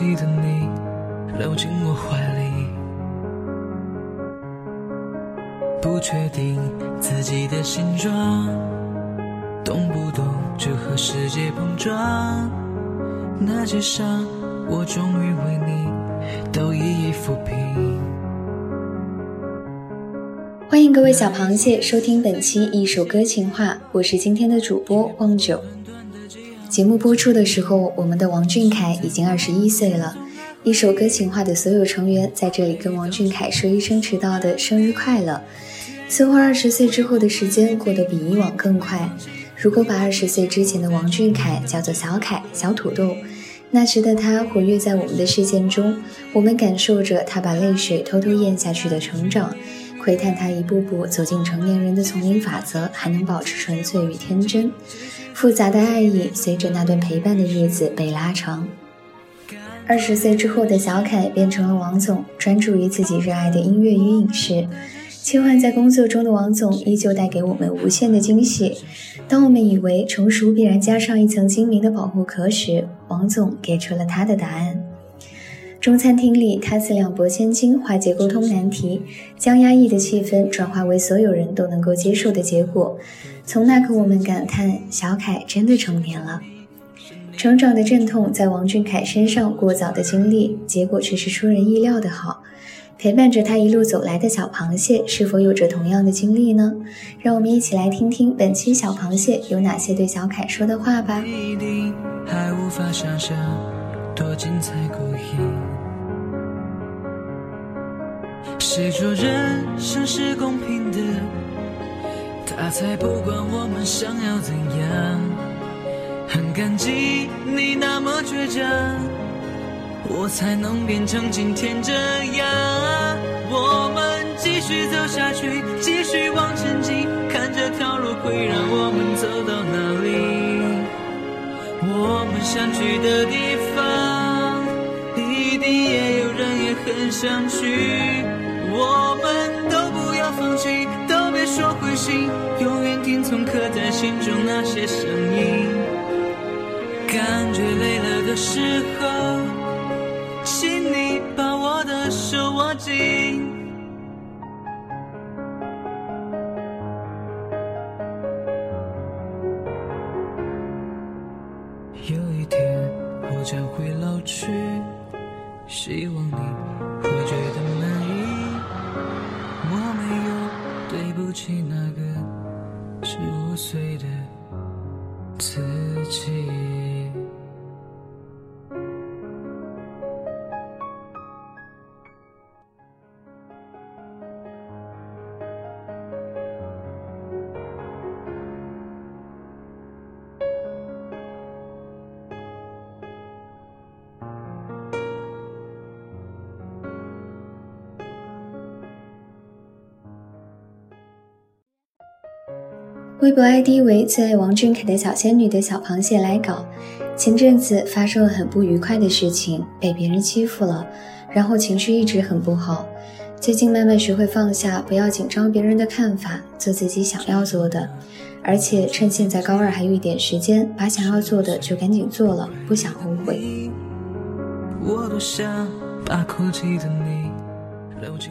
记得你搂进我怀里。不确定自己的形状，动不动就和世界碰撞，那些伤我终于为你都一一抚平。欢迎各位小螃蟹收听本期一首歌情话，我是今天的主播望九。节目播出的时候，我们的王俊凯已经二十一岁了。一首歌情话的所有成员在这里跟王俊凯说一声迟到的生日快乐。似乎二十岁之后的时间过得比以往更快。如果把二十岁之前的王俊凯叫做小凯、小土豆，那时的他活跃在我们的视线中，我们感受着他把泪水偷偷咽下去的成长。窥探他一步步走进成年人的丛林法则，还能保持纯粹与天真。复杂的爱意随着那段陪伴的日子被拉长。二十岁之后的小凯变成了王总，专注于自己热爱的音乐与影视。切换在工作中的王总依旧带给我们无限的惊喜。当我们以为成熟必然加上一层精明的保护壳时，王总给出了他的答案。中餐厅里，他四两拨千斤，化解沟通难题，将压抑的气氛转化为所有人都能够接受的结果。从那刻，我们感叹小凯真的成年了。成长的阵痛在王俊凯身上过早的经历，结果却是出人意料的好。陪伴着他一路走来的小螃蟹，是否有着同样的经历呢？让我们一起来听听本期小螃蟹有哪些对小凯说的话吧。还无法想象多精彩谁说人生是公平的？他才不管我们想要怎样。很感激你那么倔强，我才能变成今天这样。我们继续走下去，继续往前进，看这条路会让我们走到哪里。我们想去的地方，一定也有人也很想去。我们都不要放弃，都别说灰心，永远听从刻在心中那些声音。感觉累了的时候，请你把我的手握紧。有一天我将会老去，希望你微博 ID 为最爱王俊凯的小仙女的小螃蟹来稿。前阵子发生了很不愉快的事情，被别人欺负了，然后情绪一直很不好。最近慢慢学会放下，不要紧张别人的看法，做自己想要做的。而且趁现在高二还有一点时间，把想要做的就赶紧做了，不想后悔。我多想把哭泣的你搂进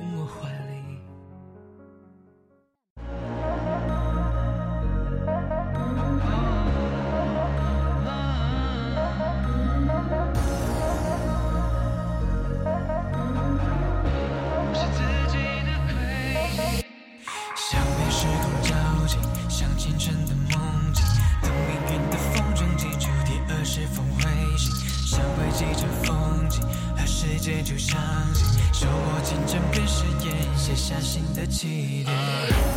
就相信，手握竞争跟实验，写下新的起点。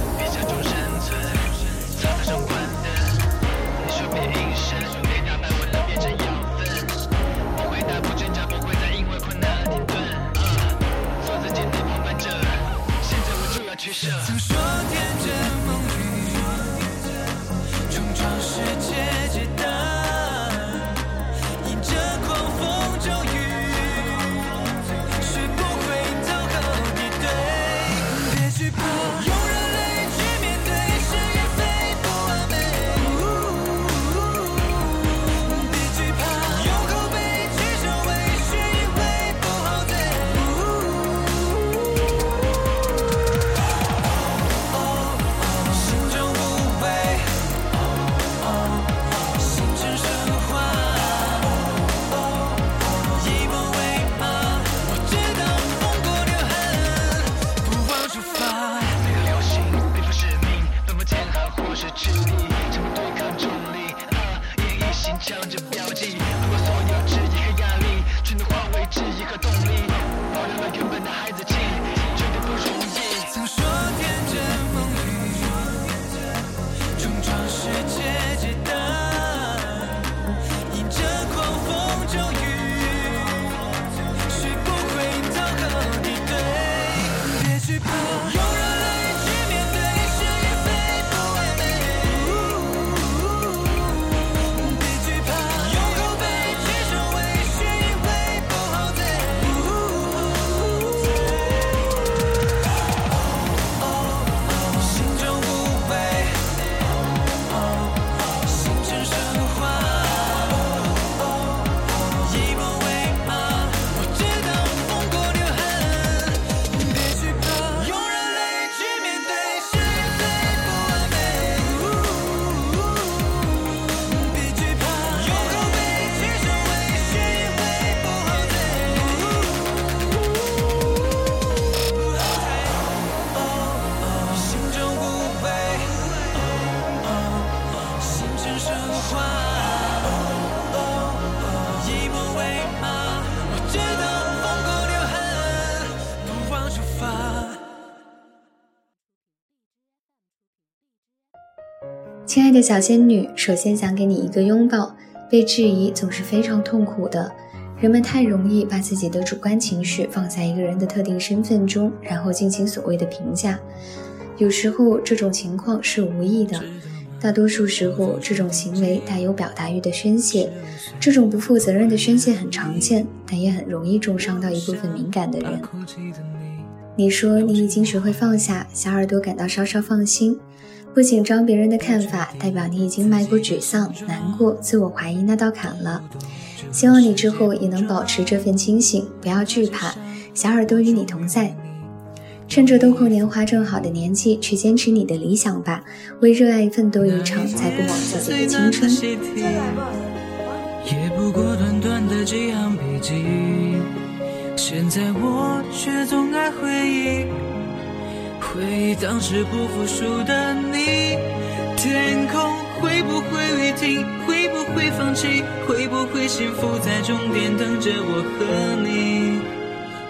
爱的小仙女，首先想给你一个拥抱。被质疑总是非常痛苦的，人们太容易把自己的主观情绪放在一个人的特定身份中，然后进行所谓的评价。有时候这种情况是无意的，大多数时候这种行为带有表达欲的宣泄。这种不负责任的宣泄很常见，但也很容易重伤到一部分敏感的人。你说你已经学会放下，小耳朵感到稍稍放心。不紧张别人的看法，代表你已经迈过沮丧、难过、自我怀疑那道坎了。希望你之后也能保持这份清醒，不要惧怕。小耳朵与你同在，趁着豆蔻年华正好的年纪，去坚持你的理想吧，为热爱奋斗一场才不枉自己的青春。也不过短短的几行笔记，现在我却总爱回忆，回忆当时不服输的你。天空会不会雨停？会不会放弃？会不会幸福在终点等着我和你？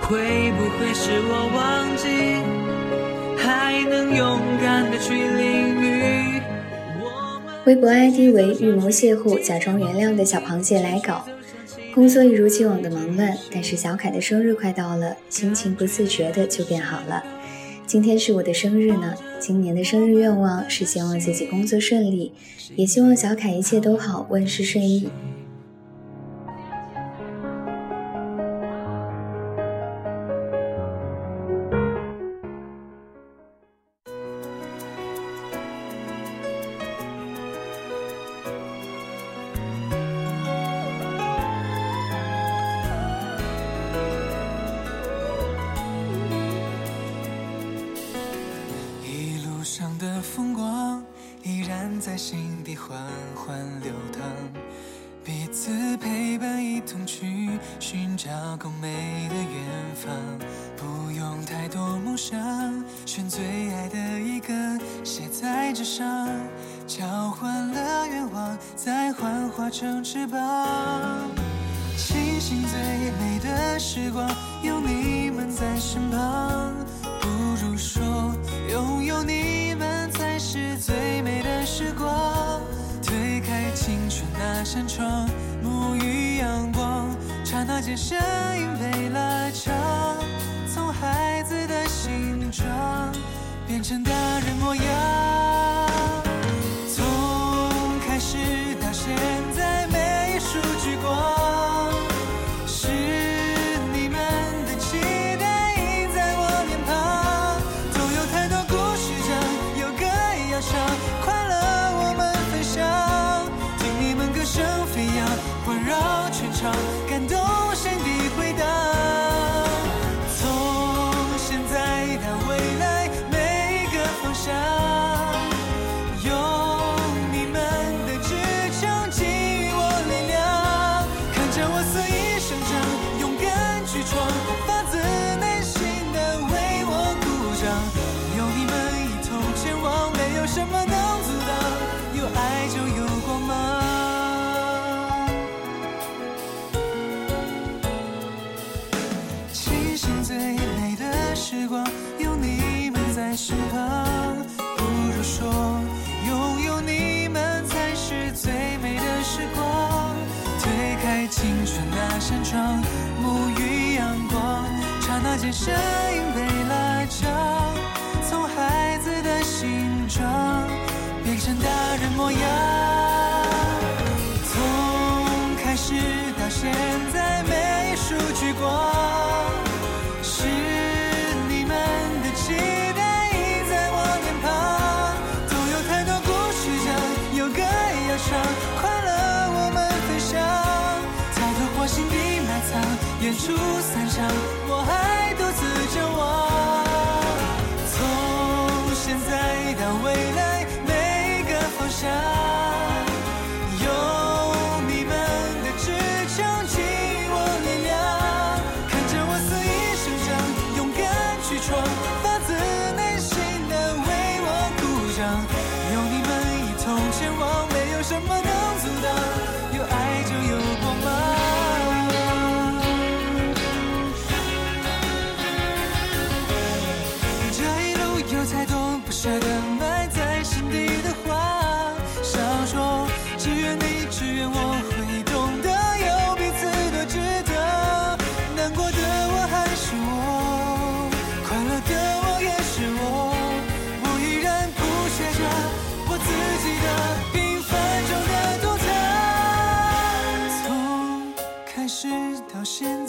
会不会是我忘记，还能勇敢的去淋雨？微博 ID 为预谋邂逅，假装原谅的小螃蟹来稿。工作一如既往的忙乱，但是小凯的生日快到了，心情不自觉的就变好了。今天是我的生日呢，今年的生日愿望是希望自己工作顺利，也希望小凯一切都好，万事顺意。成翅膀。庆幸最美的时光，有你们在身旁。不如说，拥有你们才是最美的时光。推开青春那扇窗，沐浴阳光，刹那间声音被拉长，从孩子的形状变成大人模样。那间身影被拉长，从孩子的形状变成大人模样。从开始到现在，每一束聚光，是你们的期待映在我脸庞。总有太多故事讲，有歌要唱，快乐我们分享。太多花心底埋藏，演出散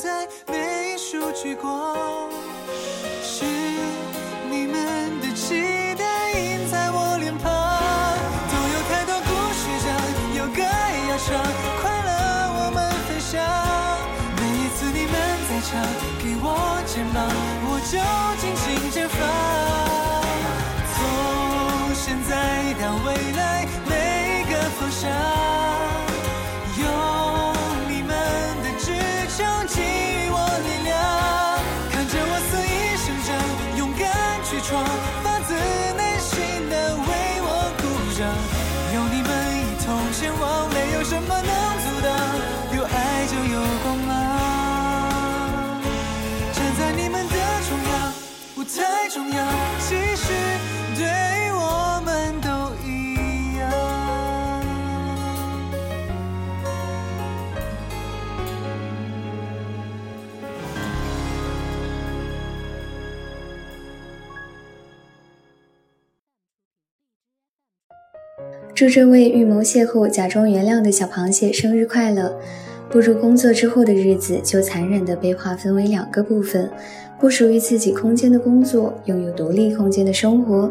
到现在，每一祝这位预谋邂逅、假装原谅的小螃蟹生日快乐！步入工作之后的日子，就残忍地被划分为两个部分：不属于自己空间的工作，拥有独立空间的生活。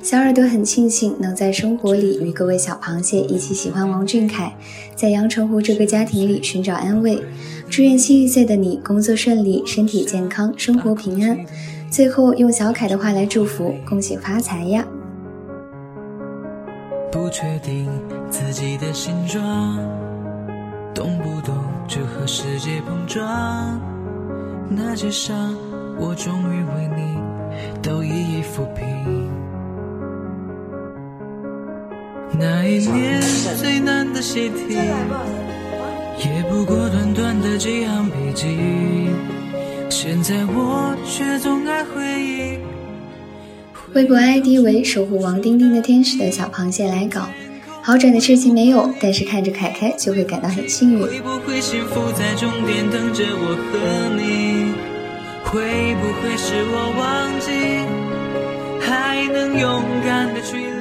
小耳朵很庆幸能在生活里与各位小螃蟹一起喜欢王俊凯，在阳澄湖这个家庭里寻找安慰。祝愿新一岁的你工作顺利，身体健康，生活平安。最后用小凯的话来祝福：恭喜发财呀！界碰撞。那些伤，我终于为你都一一抚平。那一年最难的习题，也不过短短的几行笔记。现在我却总爱回忆。微博 ID 为守护王丁丁的天使的小螃蟹来稿。好转的事情没有，但是看着凯凯就会感到很幸运。会不会幸福在终点等着我和你？会不会是我忘记，还能勇敢的去？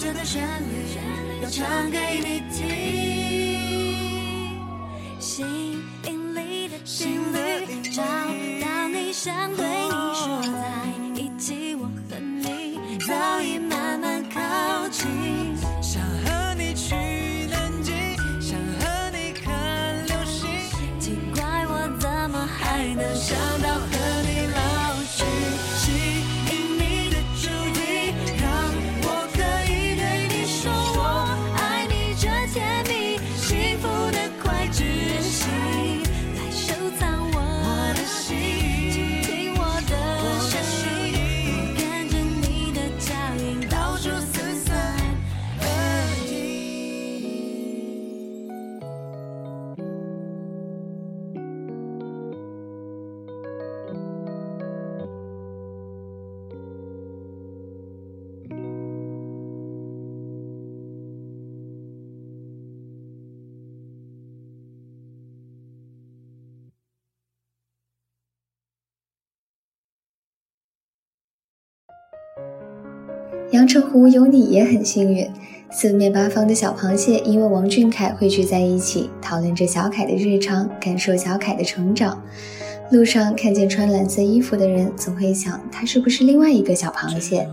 这段旋律要唱给你听，阳澄湖有你也很幸运，四面八方的小螃蟹因为王俊凯汇聚在一起，讨论着小凯的日常，感受小凯的成长。路上看见穿蓝色衣服的人，总会想他是不是另外一个小螃蟹。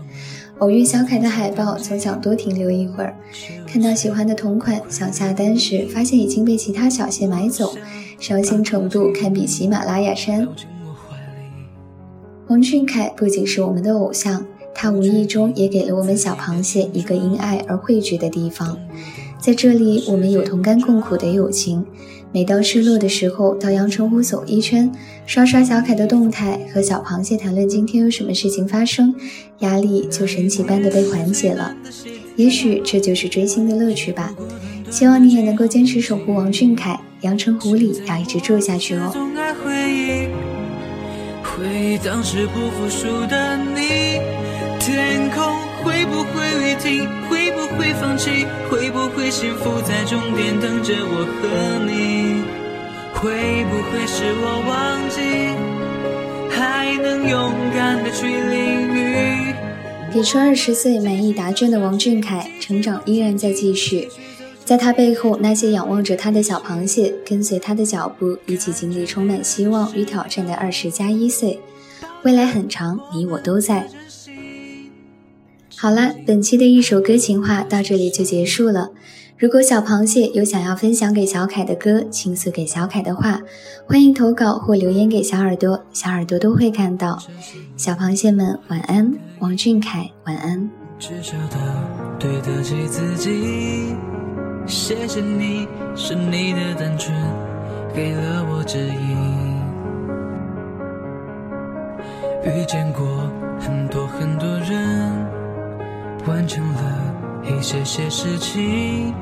偶遇小凯的海报，总想多停留一会儿。看到喜欢的同款，想下单时，发现已经被其他小蟹买走，伤心程度堪比喜马拉雅山。王俊凯不仅是我们的偶像，他无意中也给了我们小螃蟹一个因爱而汇聚的地方。在这里，我们有同甘共苦的友情。每当失落的时候，到阳澄湖走一圈，刷刷小凯的动态，和小螃蟹谈论今天有什么事情发生，压力就神奇般的被缓解了。也许这就是追星的乐趣吧。希望你也能够坚持守护王俊凯，阳澄湖里要一直住下去哦。回忆当时不服输的你，天空会不会雨停？会不会放弃？会不会幸福在终点等着我和你？会不会是我忘记，还能勇敢的去淋雨？给出二十岁满意答卷的王俊凯，成长依然在继续。在他背后，那些仰望着他的小螃蟹，跟随他的脚步，一起经历充满希望与挑战的二十加一岁。未来很长，你我都在。好了，本期的一首歌情话到这里就结束了。如果小螃蟹有想要分享给小凯的歌，倾诉给小凯的话，欢迎投稿或留言给小耳朵，小耳朵都会看到。小螃蟹们晚安，王俊凯晚安。至少的对得起自己。谢谢你，是你的单纯给了我指引。遇见过很多很多，完成了一些些事情，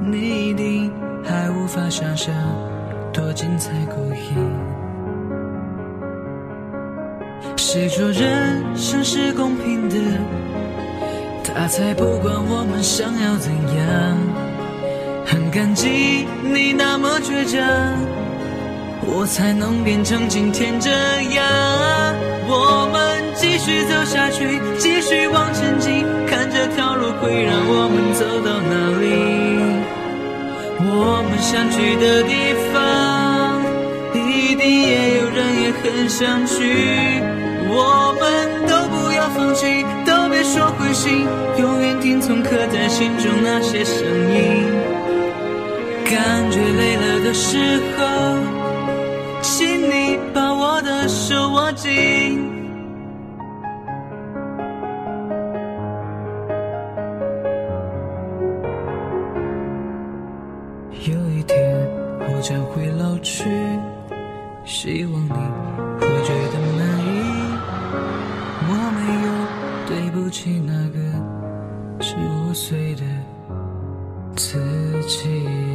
你一定还无法想象多精彩过瘾。谁说人生是公平的？他才不管我们想要怎样。很感激你那么倔强，我才能变成今天这样。我们继续走下去，继续往前进，看这条路会让我们走到哪里。我们想去的地方，一定也有人也很想去。我们都不要放弃，都别说灰心，永远听从刻在心中那些声音。感觉累了的时候，握紧。有一天我将会老去，希望你会觉得满意。我没有对不起那个十五岁的自己。